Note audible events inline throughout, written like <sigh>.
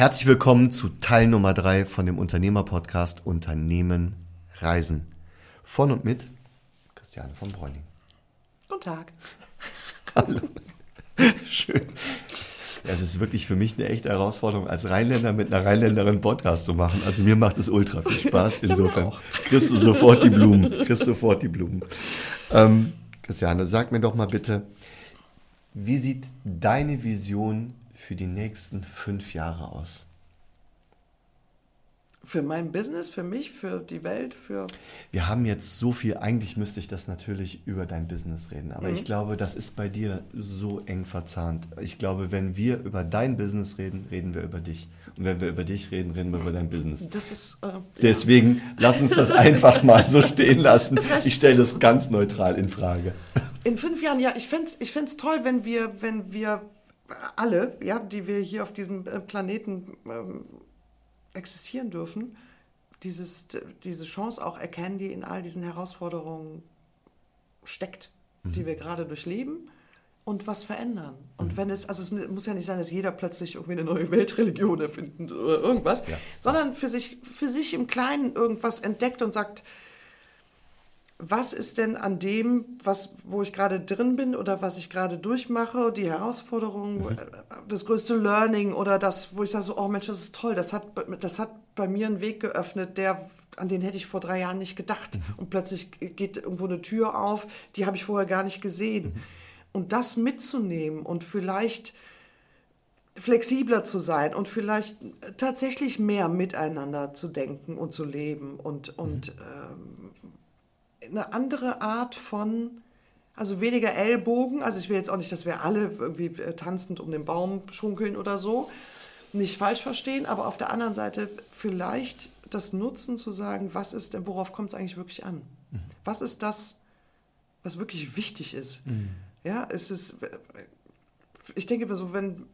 Herzlich willkommen zu Teil Nummer 3 von dem Unternehmerpodcast Unternehmen Reisen. Von und mit Christiane von Bräuning. Guten Tag. <laughs> Hallo. Schön. Es ist wirklich für mich eine echte Herausforderung, als Rheinländer mit einer Rheinländerin Podcast zu machen. Also mir macht es ultra viel Spaß. Insofern kriegst du sofort die Blumen. Kriegst sofort die Blumen. Ähm, Christiane, sag mir doch mal bitte, wie sieht deine Vision für die nächsten fünf Jahre aus? Für mein Business, für mich, für die Welt, für. Wir haben jetzt so viel, eigentlich müsste ich das natürlich über dein Business reden, aber mhm. ich glaube, das ist bei dir so eng verzahnt. Ich glaube, wenn wir über dein Business reden, reden wir über dich. Und wenn wir über dich reden, reden wir über dein Business. Das ist. Äh, Deswegen ja. lass uns das <laughs> einfach mal so stehen lassen. Ich stelle das ganz neutral in Frage. In fünf Jahren, ja, ich fände es ich toll, wenn wir, wenn wir alle, ja, die wir hier auf diesem äh, Planeten ähm, existieren dürfen, dieses, diese Chance auch erkennen, die in all diesen Herausforderungen steckt, mhm. die wir gerade durchleben und was verändern. Und mhm. wenn es, also es muss ja nicht sein, dass jeder plötzlich irgendwie eine neue Weltreligion erfindet oder irgendwas, ja. sondern für sich, für sich im Kleinen irgendwas entdeckt und sagt, was ist denn an dem, was, wo ich gerade drin bin oder was ich gerade durchmache, die Herausforderung, mhm. das größte Learning oder das, wo ich sage so, oh Mensch, das ist toll, das hat, das hat bei mir einen Weg geöffnet, der, an den hätte ich vor drei Jahren nicht gedacht. Mhm. Und plötzlich geht irgendwo eine Tür auf, die habe ich vorher gar nicht gesehen. Mhm. Und das mitzunehmen und vielleicht flexibler zu sein und vielleicht tatsächlich mehr miteinander zu denken und zu leben und, und mhm. Eine andere Art von, also weniger Ellbogen. Also ich will jetzt auch nicht, dass wir alle irgendwie äh, tanzend um den Baum schunkeln oder so. Nicht falsch verstehen, aber auf der anderen Seite vielleicht das Nutzen zu sagen, was ist denn, worauf kommt es eigentlich wirklich an? Mhm. Was ist das, was wirklich wichtig ist? Mhm. Ja, es ist, ich denke so, wenn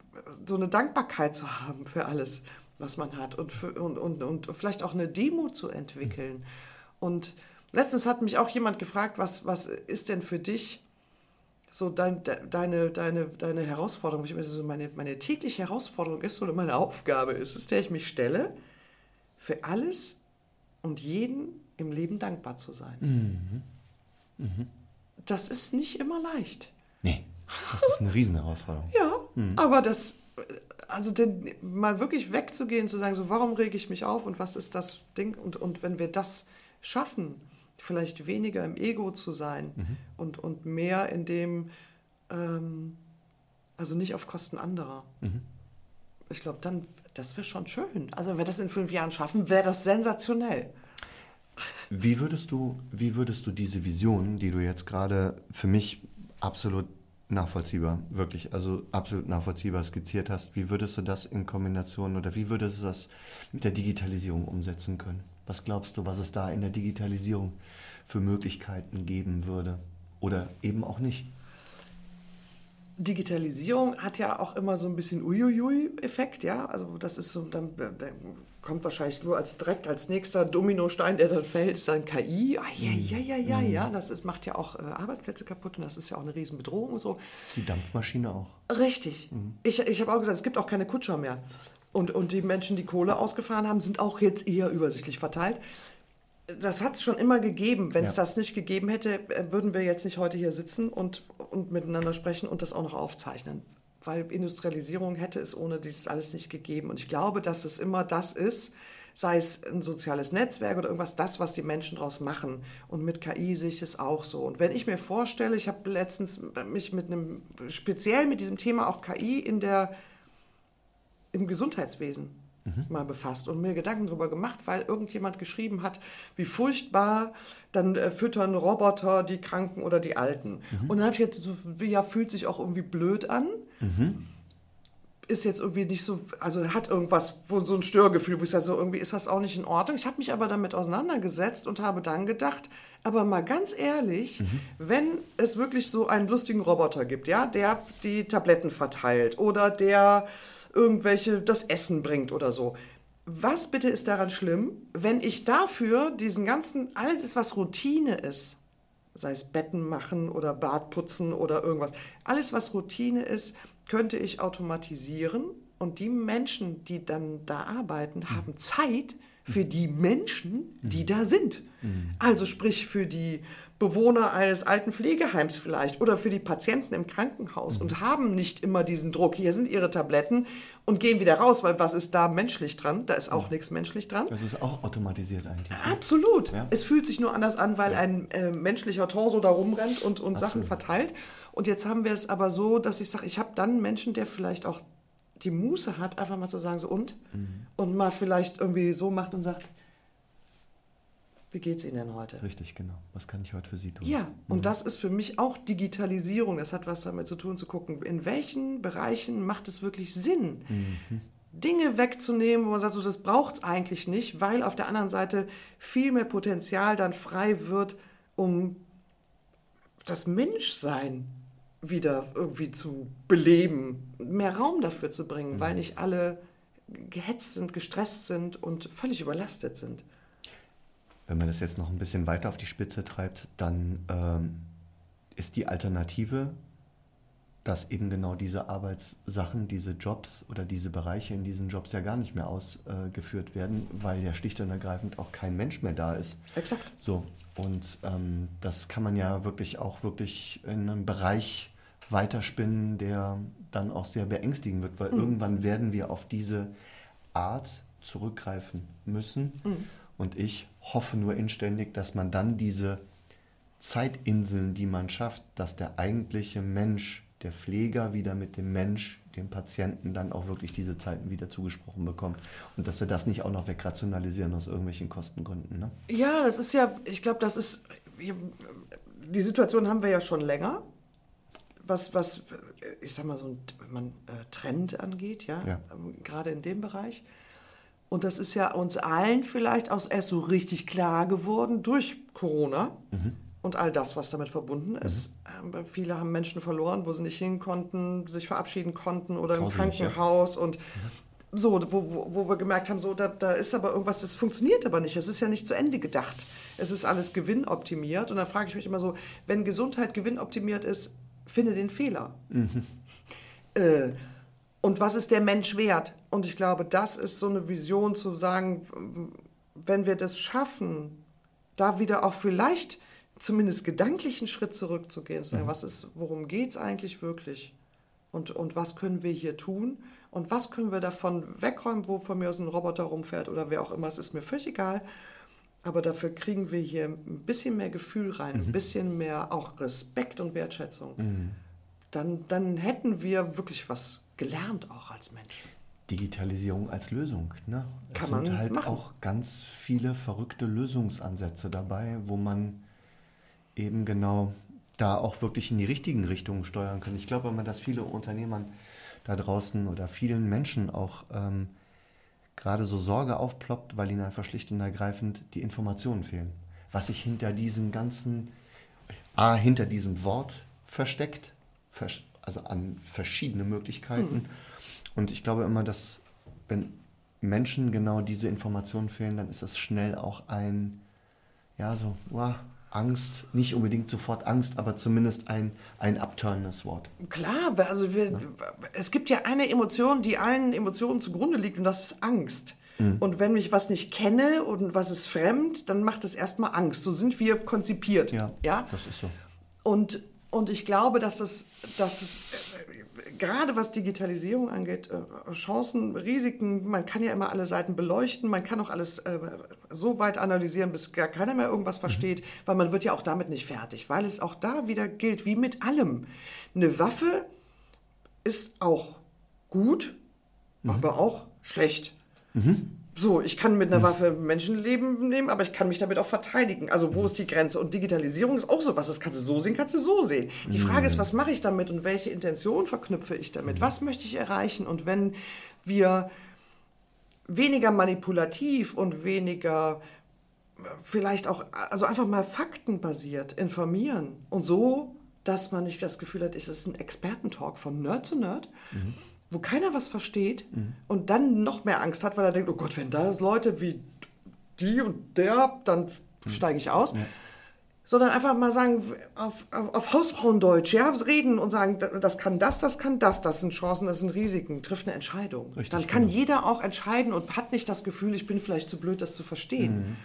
so eine Dankbarkeit zu haben für alles, was man hat und, für, und, und, und vielleicht auch eine Demut zu entwickeln. Mhm. Und Letztens hat mich auch jemand gefragt, was, was ist denn für dich so dein, deine, deine, deine Herausforderung? Ich meine, so meine, meine tägliche Herausforderung ist oder meine Aufgabe ist es, der ich mich stelle, für alles und jeden im Leben dankbar zu sein. Mhm. Mhm. Das ist nicht immer leicht. Nee, das ist eine Riesenherausforderung. ja, mhm. aber das, also den, mal wirklich wegzugehen, zu sagen, so warum rege ich mich auf und was ist das Ding? Und, und wenn wir das schaffen, vielleicht weniger im Ego zu sein mhm. und, und mehr in dem, ähm, also nicht auf Kosten anderer. Mhm. Ich glaube, dann, das wäre schon schön. Also wenn wir das in fünf Jahren schaffen, wäre das sensationell. Wie würdest du, wie würdest du diese Vision, die du jetzt gerade für mich absolut nachvollziehbar, wirklich, also absolut nachvollziehbar skizziert hast, wie würdest du das in Kombination oder wie würdest du das mit der Digitalisierung umsetzen können? Was glaubst du, was es da in der Digitalisierung für Möglichkeiten geben würde? Oder eben auch nicht? Digitalisierung hat ja auch immer so ein bisschen Uiuiui-Effekt, ja. Also das ist so, dann, dann, kommt wahrscheinlich nur als direkt als nächster Dominostein, der dann fällt, ist dann KI. Ah, ja, ja, ja, ja, mhm. ja. Das ist, macht ja auch äh, Arbeitsplätze kaputt und das ist ja auch eine Riesenbedrohung und so. Die Dampfmaschine auch. Richtig. Mhm. Ich, ich habe auch gesagt, es gibt auch keine Kutscher mehr. Und, und die Menschen, die Kohle ausgefahren haben, sind auch jetzt eher übersichtlich verteilt. Das hat es schon immer gegeben. Wenn es ja. das nicht gegeben hätte, äh, würden wir jetzt nicht heute hier sitzen und, und miteinander sprechen und das auch noch aufzeichnen. Weil Industrialisierung hätte es ohne dieses alles nicht gegeben. Und ich glaube, dass es immer das ist, sei es ein soziales Netzwerk oder irgendwas, das, was die Menschen daraus machen. Und mit KI sehe ich es auch so. Und wenn ich mir vorstelle, ich habe letztens mich mit einem, speziell mit diesem Thema auch KI in der im Gesundheitswesen mhm. mal befasst und mir Gedanken darüber gemacht, weil irgendjemand geschrieben hat, wie furchtbar dann äh, füttern Roboter die Kranken oder die Alten. Mhm. Und dann habe ich jetzt so, ja, fühlt sich auch irgendwie blöd an. Mhm. Ist jetzt irgendwie nicht so, also hat irgendwas, wo so ein Störgefühl, wo ich sage, so irgendwie ist das auch nicht in Ordnung. Ich habe mich aber damit auseinandergesetzt und habe dann gedacht, aber mal ganz ehrlich, mhm. wenn es wirklich so einen lustigen Roboter gibt, ja, der die Tabletten verteilt oder der irgendwelche das Essen bringt oder so. Was bitte ist daran schlimm, wenn ich dafür diesen ganzen, alles, was Routine ist, sei es Betten machen oder Bad putzen oder irgendwas, alles, was Routine ist, könnte ich automatisieren Und die Menschen, die dann da arbeiten, haben Zeit für die Menschen, die da sind. Also sprich für die Bewohner eines alten Pflegeheims vielleicht oder für die Patienten im Krankenhaus und haben nicht immer diesen Druck. Hier sind ihre Tabletten und gehen wieder raus, weil was ist da menschlich dran? Da ist auch nichts menschlich dran. Das ist auch automatisiert eigentlich. Ne? Absolut. Ja. Es fühlt sich nur anders an, weil ein äh, menschlicher Torso da rumrennt und, und Sachen verteilt. Und jetzt haben wir es aber so, dass ich sage, ich habe dann einen Menschen, der vielleicht auch die Muße hat, einfach mal zu sagen, so und? Mhm. Und mal vielleicht irgendwie so macht und sagt, wie geht's Ihnen denn heute? Richtig, genau. Was kann ich heute für Sie tun? Ja, und das ist für mich auch Digitalisierung. Das hat was damit zu tun, zu gucken, in welchen Bereichen macht es wirklich Sinn, Dinge wegzunehmen, wo man sagt, so, das braucht es eigentlich nicht, weil auf der anderen Seite viel mehr Potenzial dann frei wird, um das Menschsein wieder irgendwie zu beleben, mehr Raum dafür zu bringen, weil nicht alle gehetzt sind, gestresst sind und völlig überlastet sind. Wenn man das jetzt noch ein bisschen weiter auf die Spitze treibt, dann ähm, ist die Alternative, dass eben genau diese Arbeitssachen, diese Jobs oder diese Bereiche in diesen Jobs ja gar nicht mehr ausgeführt werden, weil ja schlicht und ergreifend auch kein Mensch mehr da ist. Exakt. So, und ähm, das kann man ja wirklich auch wirklich in einem Bereich weiterspinnen, der dann auch sehr beängstigend wird, weil irgendwann werden wir auf diese Art zurückgreifen müssen. Und ich hoffe nur inständig, dass man dann diese Zeitinseln, die man schafft, dass der eigentliche Mensch, der Pfleger wieder mit dem Mensch, dem Patienten dann auch wirklich diese Zeiten wieder zugesprochen bekommt. Und dass wir das nicht auch noch wegrationalisieren aus irgendwelchen Kostengründen. Ne? Ja, das ist ja, ich glaube, das ist, die Situation haben wir ja schon länger, was, was ich sag mal, so ein man, äh, Trend angeht, ja, Ja. ähm, gerade in dem Bereich. Und das ist ja uns allen vielleicht auch erst so richtig klar geworden durch Corona und all das, was damit verbunden ist. Ähm, weil viele haben Menschen verloren, wo sie nicht hin konnten, sich verabschieden konnten oder im Grauselig, ja. Krankenhaus und so, wo, wo, wo wir gemerkt haben, so, da, da ist aber irgendwas, das funktioniert aber nicht. Das ist ja nicht zu Ende gedacht. Es ist alles gewinnoptimiert. Und da frage ich mich immer so, wenn Gesundheit gewinnoptimiert ist, finde den Fehler. Äh, und was ist der Mensch wert? Und ich glaube, das ist so eine Vision zu sagen, wenn wir das schaffen, da wieder auch vielleicht zumindest gedanklich einen Schritt zurückzugehen, zu sagen, was ist, worum geht es eigentlich wirklich? Und, und was können wir hier tun? Und was können wir davon wegräumen, wo von mir aus ein Roboter rumfährt oder wer auch immer, es ist mir völlig egal. Aber dafür kriegen wir hier ein bisschen mehr Gefühl rein, ein bisschen mehr auch Respekt und Wertschätzung. Dann, dann hätten wir wirklich was gelernt auch als Menschen. Digitalisierung als Lösung. Ne? Kann es sind halt machen. auch ganz viele verrückte Lösungsansätze dabei, wo man eben genau da auch wirklich in die richtigen Richtungen steuern kann. Ich glaube immer, dass viele Unternehmern da draußen oder vielen Menschen auch ähm, gerade so Sorge aufploppt, weil ihnen einfach schlicht und ergreifend die Informationen fehlen. Was sich hinter diesem ganzen, A, hinter diesem Wort versteckt, vers- also an verschiedene Möglichkeiten. Und ich glaube immer, dass wenn Menschen genau diese Informationen fehlen, dann ist das schnell auch ein, ja, so, wow, Angst, nicht unbedingt sofort Angst, aber zumindest ein, ein abturnendes Wort. Klar, also wir, es gibt ja eine Emotion, die allen Emotionen zugrunde liegt und das ist Angst. Mhm. Und wenn ich was nicht kenne und was ist fremd, dann macht es erstmal Angst. So sind wir konzipiert. Ja, ja? das ist so. Und, und ich glaube, dass es, dass gerade was Digitalisierung angeht, äh, Chancen, Risiken, man kann ja immer alle Seiten beleuchten, man kann auch alles äh, so weit analysieren, bis gar keiner mehr irgendwas versteht, weil man wird ja auch damit nicht fertig, weil es auch da wieder gilt, wie mit allem. Eine Waffe ist auch gut, aber auch schlecht. So, ich kann mit einer Waffe Menschenleben nehmen, aber ich kann mich damit auch verteidigen. Also wo ist die Grenze? Und Digitalisierung ist auch so was. Das kannst du so sehen, kannst du so sehen. Die Frage ist, was mache ich damit und welche Intention verknüpfe ich damit? Was möchte ich erreichen? Und wenn wir weniger manipulativ und weniger äh, vielleicht auch, also einfach mal faktenbasiert informieren und so, dass man nicht das Gefühl hat, es ist ein Expertentalk von Nerd zu Nerd, wo keiner was versteht und dann noch mehr Angst hat, weil er denkt, oh Gott, wenn da Leute wie die und der, dann steige ich aus. sondern einfach mal sagen, auf, auf, auf Hausfrauendeutsch, ja, reden und sagen, das kann das, das kann das, das sind Chancen, das sind Risiken, trifft eine Entscheidung. Richtig, Dann kann genau. jeder auch entscheiden und hat nicht das Gefühl, ich bin vielleicht zu blöd, das zu verstehen. Mhm.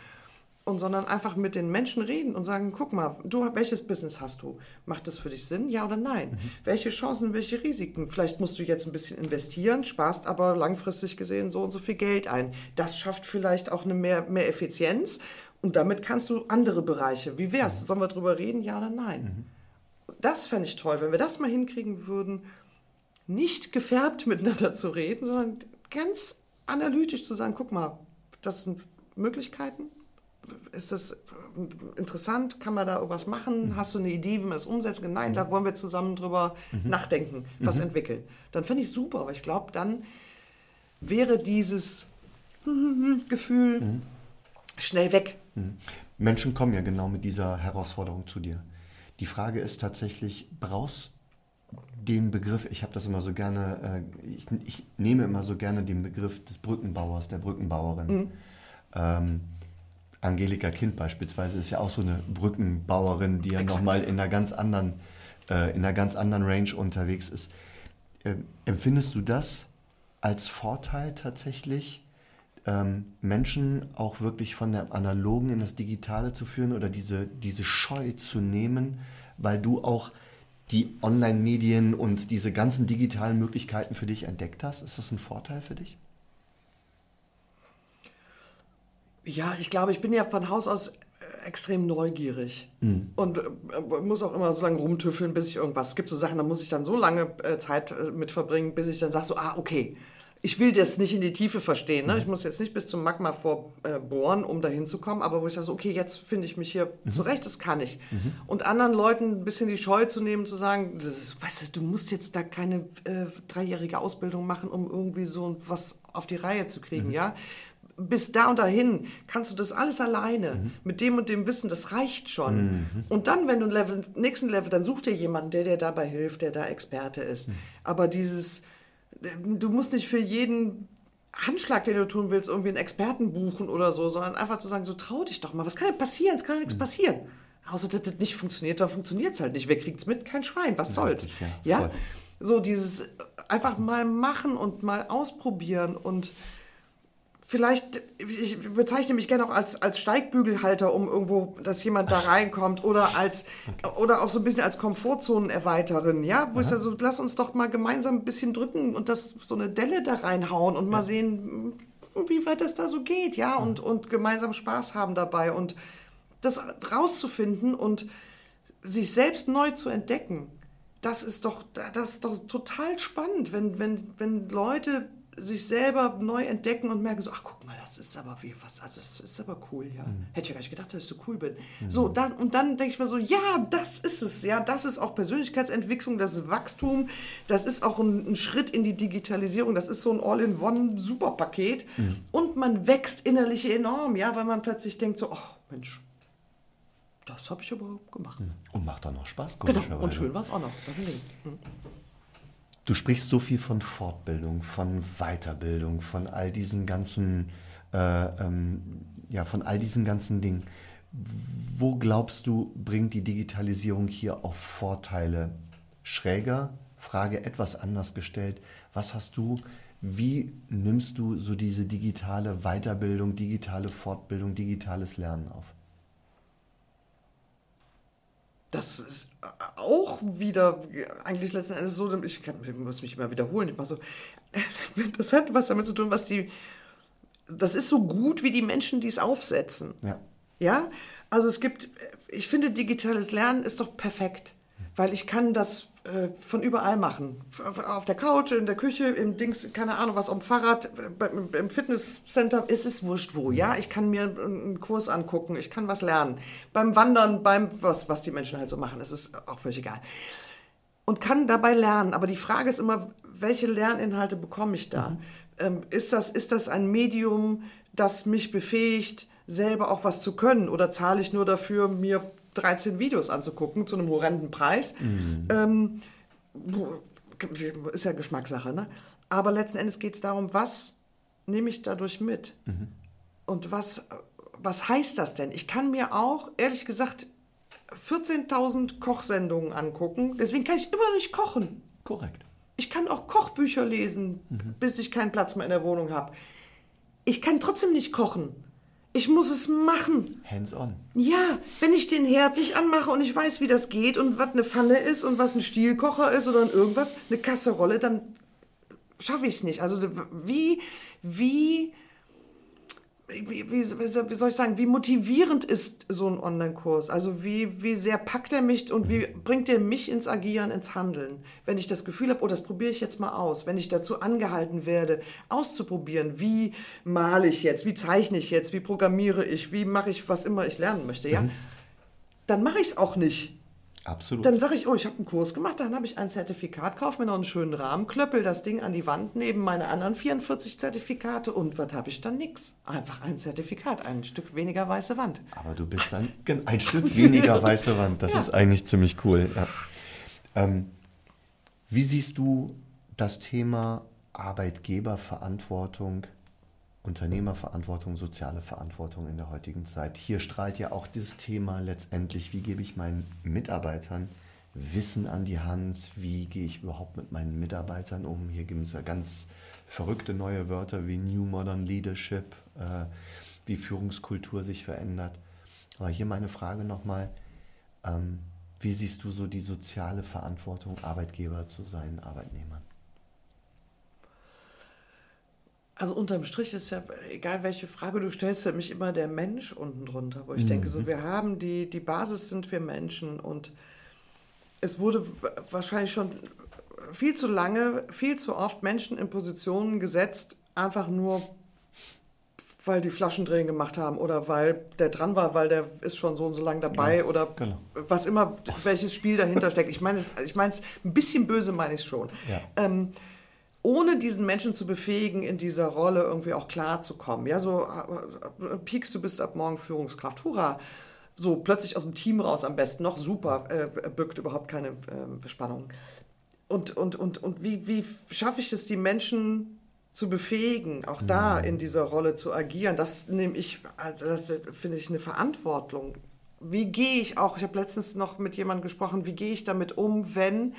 Und sondern einfach mit den Menschen reden und sagen, guck mal, du, welches Business hast du? Macht das für dich Sinn? Ja oder nein? Mhm. Welche Chancen, welche Risiken? Vielleicht musst du jetzt ein bisschen investieren, sparst aber langfristig gesehen so und so viel Geld ein. Das schafft vielleicht auch eine mehr, mehr Effizienz und damit kannst du andere Bereiche. Wie wär's? Sollen wir drüber reden? Ja oder nein? Das fände ich toll, wenn wir das mal hinkriegen würden, nicht gefärbt miteinander zu reden, sondern ganz analytisch zu sagen, guck mal, das sind Möglichkeiten. Ist das interessant? Kann man da irgendwas machen? Hast du eine Idee, wie man das umsetzt? Nein, da wollen wir zusammen drüber nachdenken, was entwickeln. Dann fände ich super, aber ich glaube, dann wäre dieses Gefühl schnell weg. Menschen kommen ja genau mit dieser Herausforderung zu dir. Die Frage ist tatsächlich, brauchst den Begriff, ich habe das immer so gerne, äh, ich, ich nehme immer so gerne den Begriff des Brückenbauers, der Brückenbauerin. Ähm, Angelika Kind beispielsweise ist ja auch so eine Brückenbauerin, die ja nochmal in einer ganz anderen, äh, in einer ganz anderen Range unterwegs ist. Ähm, empfindest du das als Vorteil tatsächlich, ähm, Menschen auch wirklich von der analogen in das Digitale zu führen oder diese, diese Scheu zu nehmen, weil du auch die Online-Medien und diese ganzen digitalen Möglichkeiten für dich entdeckt hast? Ist das ein Vorteil für dich? Ja, ich glaube, ich bin ja von Haus aus äh, extrem neugierig und äh, muss auch immer so lange rumtüffeln, bis ich irgendwas. Es gibt so Sachen, da muss ich dann so lange äh, Zeit äh, mit verbringen, bis ich dann sage so, ah, okay. Ich will das nicht in die Tiefe verstehen. Ne? Ich muss jetzt nicht bis zum Magma vorbohren, um dahin zu kommen, aber wo ich sage, so, okay, jetzt finde ich mich hier zurecht, das kann ich. Und anderen Leuten ein bisschen die Scheu zu nehmen, zu sagen, ist, weißt du, du musst jetzt da keine äh, dreijährige Ausbildung machen, um irgendwie so was auf die Reihe zu kriegen, ja bis da und dahin kannst du das alles alleine mit dem und dem Wissen, das reicht schon. Und dann, wenn du Level, nächsten Level, dann such dir jemanden, der dir dabei hilft, der da Experte ist. Aber dieses, du musst nicht für jeden Handschlag, den du tun willst, irgendwie einen Experten buchen oder so, sondern einfach zu sagen, so trau dich doch mal, was kann denn passieren? Es kann ja nichts passieren. Außer, dass das nicht funktioniert, dann funktioniert es halt nicht. Wer kriegt's mit? Kein Schwein, was soll's? Richtig, ja, ja, so dieses einfach mal machen und mal ausprobieren und vielleicht, ich bezeichne mich gerne auch als, als Steigbügelhalter, um irgendwo, dass jemand da reinkommt oder als, oder auch so ein bisschen als Komfortzonenerweiterin, ja, wo ich sage, so, lass uns doch mal gemeinsam ein bisschen drücken und das, so eine Delle da reinhauen und mal sehen, wie weit das da so geht, ja, und, und gemeinsam Spaß haben dabei und das rauszufinden und sich selbst neu zu entdecken, das ist doch, das ist doch total spannend, wenn, wenn, wenn Leute sich selber neu entdecken und merken so, ach guck mal, das ist aber wie was, also das ist aber cool, ja. Hätte ich ja gar nicht gedacht, dass ich so cool bin. So, dann, und dann denke ich mir so, ja, das ist es, ja, das ist auch Persönlichkeitsentwicklung, das ist Wachstum, das ist auch ein, ein Schritt in die Digitalisierung, das ist so ein All-in-One-Superpaket und man wächst innerlich enorm, ja, weil man plötzlich denkt so, ach Mensch, das habe ich aber gemacht. Und macht dann noch Spaß, Genau, und schön war es auch noch. Das ist ein Ding. Du sprichst so viel von Fortbildung, von Weiterbildung, von all diesen ganzen, äh, ähm, ja, von all diesen ganzen Dingen. Wo glaubst du, bringt die Digitalisierung hier auch Vorteile? Schräger, Frage etwas anders gestellt. Was hast du, wie nimmst du so diese digitale Weiterbildung, digitale Fortbildung, digitales Lernen auf? Das ist auch wieder eigentlich letzten Endes so, ich, kann, ich muss mich immer wiederholen, immer so, <laughs> das hat was damit zu tun, was die, das ist so gut wie die Menschen, die es aufsetzen. Ja. Ja, also es gibt, ich finde, digitales Lernen ist doch perfekt, weil ich kann das äh, von überall machen. Auf der Couch, in der Küche, im Dings, keine Ahnung was, am Fahrrad, beim, im Fitnesscenter, ist es wurscht wo, ja. Ich kann mir einen Kurs angucken, ich kann was lernen. Beim Wandern, beim, was, was die Menschen halt so machen, es ist auch völlig egal. Und kann dabei lernen. Aber die Frage ist immer, welche Lerninhalte bekomme ich da? Ähm, ist, das, ist das ein Medium, das mich befähigt, selber auch was zu können? Oder zahle ich nur dafür, mir 13 Videos anzugucken zu einem horrenden Preis? Ähm, ist ja Geschmackssache, ne? Aber letzten Endes geht es darum, was nehme ich dadurch mit? Und was, was heißt das denn? Ich kann mir auch, ehrlich gesagt, 14.000 Kochsendungen angucken. Deswegen kann ich immer nicht kochen. Korrekt. Ich kann auch Kochbücher lesen, bis ich keinen Platz mehr in der Wohnung habe. Ich kann trotzdem nicht kochen. Ich muss es machen. Hands on. Ja, wenn ich den Herd nicht anmache und ich weiß, wie das geht und was eine Pfanne ist und was ein Stielkocher ist oder irgendwas, eine Kasserolle, dann schaffe ich es nicht. Also wie, wie, wie, wie, wie soll ich sagen, wie motivierend ist so ein Online-Kurs? Also wie, wie sehr packt er mich und wie bringt er mich ins Agieren, ins Handeln? Wenn ich das Gefühl habe, oh, das probiere ich jetzt mal aus. Wenn ich dazu angehalten werde, auszuprobieren, wie male ich jetzt, wie zeichne ich jetzt, wie programmiere ich, wie mache ich, was immer ich lernen möchte, ja? Mhm. Dann mache ich es auch nicht. Absolut. Dann sage ich, oh, ich habe einen Kurs gemacht, dann habe ich ein Zertifikat, kaufe mir noch einen schönen Rahmen, klöppel das Ding an die Wand neben meine anderen 44 Zertifikate und was habe ich dann? Nix. Einfach ein Zertifikat, ein Stück weniger weiße Wand. Aber du bist dann <laughs> ein Stück weniger weiße Wand. Das ja. ist eigentlich ziemlich cool. Ja. Ähm, wie siehst du das Thema Arbeitgeberverantwortung Unternehmerverantwortung, soziale Verantwortung in der heutigen Zeit. Hier strahlt ja auch dieses Thema letztendlich, wie gebe ich meinen Mitarbeitern Wissen an die Hand, wie gehe ich überhaupt mit meinen Mitarbeitern um. Hier gibt es ja ganz verrückte neue Wörter wie New Modern Leadership, äh, wie Führungskultur sich verändert. Aber hier meine Frage nochmal, ähm, wie siehst du so die soziale Verantwortung, Arbeitgeber zu seinen Arbeitnehmern? Also unterm Strich ist ja, egal welche Frage du stellst, für mich immer der Mensch unten drunter, wo ich mhm. denke, so wir haben die, die Basis sind wir Menschen und es wurde wahrscheinlich schon viel zu lange, viel zu oft Menschen in Positionen gesetzt, einfach nur weil die Flaschendrehen gemacht haben oder weil der dran war, weil der ist schon so und so lange dabei ja, oder genau. was immer, welches Spiel dahinter steckt. Ich meine es ich mein, ein bisschen böse meine ich es schon. Ja. Ähm, ohne diesen Menschen zu befähigen, in dieser Rolle irgendwie auch klarzukommen. Ja, so äh, piekst du bist ab morgen Führungskraft, hurra. So plötzlich aus dem Team raus am besten, noch super, äh, birgt überhaupt keine äh, Spannung. Und, und, und, und wie, wie schaffe ich es, die Menschen zu befähigen, auch da mhm. in dieser Rolle zu agieren? Das nehme ich, also das finde ich eine Verantwortung. Wie gehe ich auch, ich habe letztens noch mit jemandem gesprochen, wie gehe ich damit um, wenn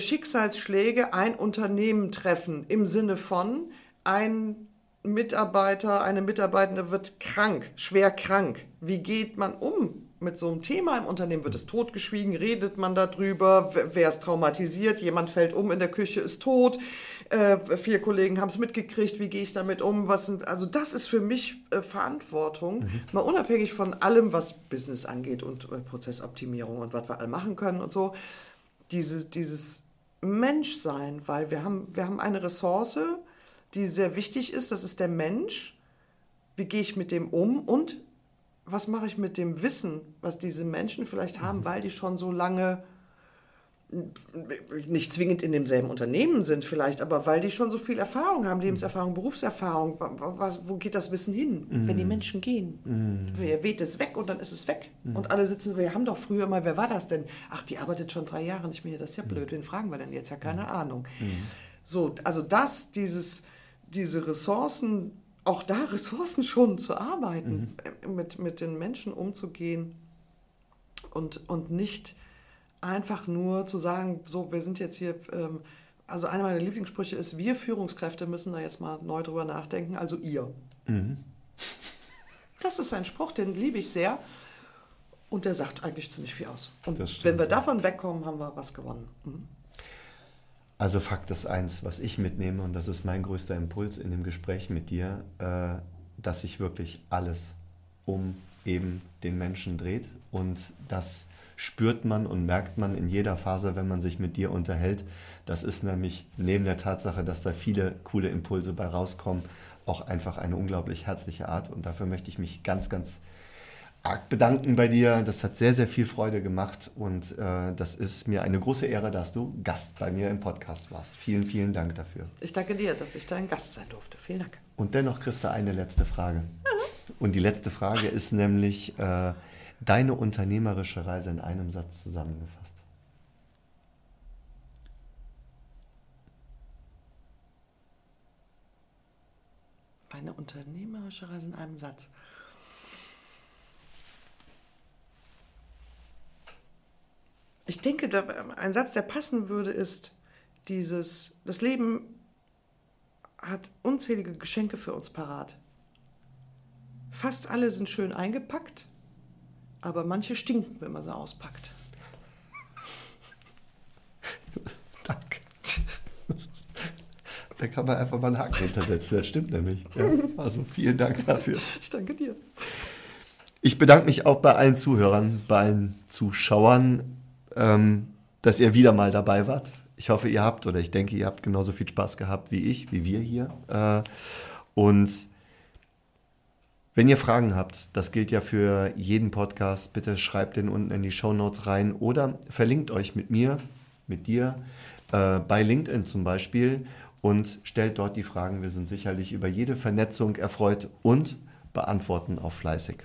Schicksalsschläge ein Unternehmen treffen im Sinne von ein Mitarbeiter, eine Mitarbeitende wird krank, schwer krank. Wie geht man um mit so einem Thema im Unternehmen? Wird es totgeschwiegen? Redet man darüber? Wer ist traumatisiert? Jemand fällt um in der Küche, ist tot. Äh, vier Kollegen haben es mitgekriegt. Wie gehe ich damit um? Was sind, also das ist für mich äh, Verantwortung, mhm. mal unabhängig von allem, was Business angeht und äh, Prozessoptimierung und was wir alle machen können und so. Diese, dieses Mensch sein, weil wir haben, wir haben eine Ressource, die sehr wichtig ist, das ist der Mensch. Wie gehe ich mit dem um und was mache ich mit dem Wissen, was diese Menschen vielleicht haben, mhm. weil die schon so lange nicht zwingend in demselben Unternehmen sind vielleicht, aber weil die schon so viel Erfahrung haben, Lebenserfahrung, Berufserfahrung, was, wo geht das Wissen hin, mm. wenn die Menschen gehen? Mm. Wer weht es weg und dann ist es weg. Mm. Und alle sitzen, wir haben doch früher mal, wer war das denn? Ach, die arbeitet schon drei Jahre nicht mehr, das ist ja blöd, wen fragen wir denn jetzt? Ja, keine Ahnung. So, also das, dieses, diese Ressourcen, auch da <laughs> Ressourcen schon zu arbeiten, mhm. mit, mit den Menschen umzugehen und, und nicht einfach nur zu sagen, so, wir sind jetzt hier, ähm, also einer meiner Lieblingssprüche ist, wir Führungskräfte müssen da jetzt mal neu drüber nachdenken, also ihr. Mhm. Das ist ein Spruch, den liebe ich sehr und der sagt eigentlich ziemlich viel aus. Und wenn wir davon wegkommen, haben wir was gewonnen. Mhm. Also Fakt ist eins, was ich mitnehme und das ist mein größter Impuls in dem Gespräch mit dir, äh, dass sich wirklich alles um eben den Menschen dreht und dass spürt man und merkt man in jeder Phase, wenn man sich mit dir unterhält. Das ist nämlich neben der Tatsache, dass da viele coole Impulse bei rauskommen, auch einfach eine unglaublich herzliche Art. Und dafür möchte ich mich ganz, ganz arg bedanken bei dir. Das hat sehr, sehr viel Freude gemacht und äh, das ist mir eine große Ehre, dass du Gast bei mir im Podcast warst. Vielen, vielen Dank dafür. Ich danke dir, dass ich dein Gast sein durfte. Vielen Dank. Und dennoch, Christa, eine letzte Frage. Und die letzte Frage ist nämlich, äh, deine unternehmerische Reise in einem Satz zusammengefasst? Meine unternehmerische Reise in einem Satz. Ich denke, ein Satz, der passen würde, ist dieses, das Leben hat unzählige Geschenke für uns parat. Fast alle sind schön eingepackt aber manche stinken, wenn man sie auspackt. Danke. Da kann man einfach mal einen Haken hintersetzen, das stimmt nämlich. Ja, also vielen Dank dafür. Ich danke dir. Ich bedanke mich auch bei allen Zuhörern, bei allen Zuschauern, ähm, dass ihr wieder mal dabei wart. Ich hoffe, ihr habt oder ich denke, ihr habt genauso viel Spaß gehabt wie ich, wie wir hier. Äh, und wenn ihr Fragen habt, das gilt ja für jeden Podcast, bitte schreibt den unten in die Show Notes rein oder verlinkt euch mit mir, mit dir, äh, bei LinkedIn zum Beispiel und stellt dort die Fragen. Wir sind sicherlich über jede Vernetzung erfreut und beantworten auch fleißig.